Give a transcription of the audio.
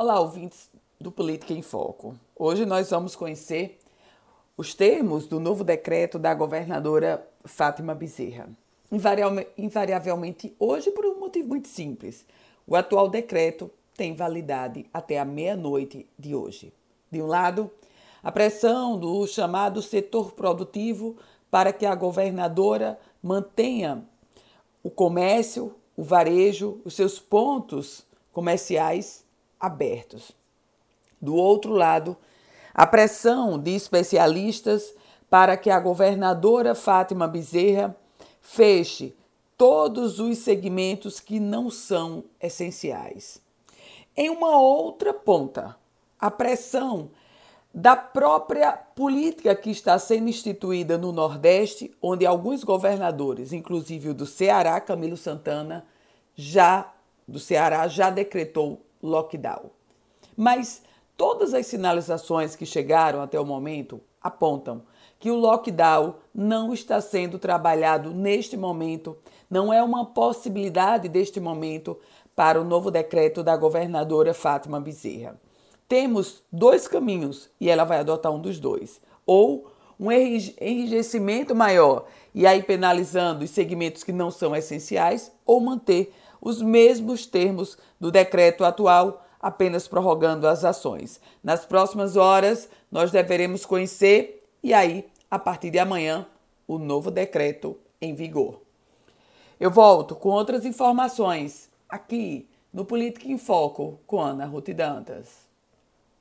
Olá, ouvintes do Política em Foco. Hoje nós vamos conhecer os termos do novo decreto da governadora Fátima Bezerra. Invariavelmente, hoje, por um motivo muito simples: o atual decreto tem validade até a meia-noite de hoje. De um lado, a pressão do chamado setor produtivo para que a governadora mantenha o comércio, o varejo, os seus pontos comerciais abertos. Do outro lado, a pressão de especialistas para que a governadora Fátima Bezerra feche todos os segmentos que não são essenciais. Em uma outra ponta, a pressão da própria política que está sendo instituída no Nordeste, onde alguns governadores, inclusive o do Ceará, Camilo Santana, já do Ceará já decretou lockdown. Mas todas as sinalizações que chegaram até o momento apontam que o lockdown não está sendo trabalhado neste momento, não é uma possibilidade deste momento para o novo decreto da governadora Fátima Bezerra. Temos dois caminhos e ela vai adotar um dos dois. Ou um enrijecimento maior e aí penalizando os segmentos que não são essenciais, ou manter os mesmos termos do decreto atual, apenas prorrogando as ações. Nas próximas horas, nós deveremos conhecer e aí, a partir de amanhã, o novo decreto em vigor. Eu volto com outras informações aqui no Política em Foco com Ana Ruth Dantas.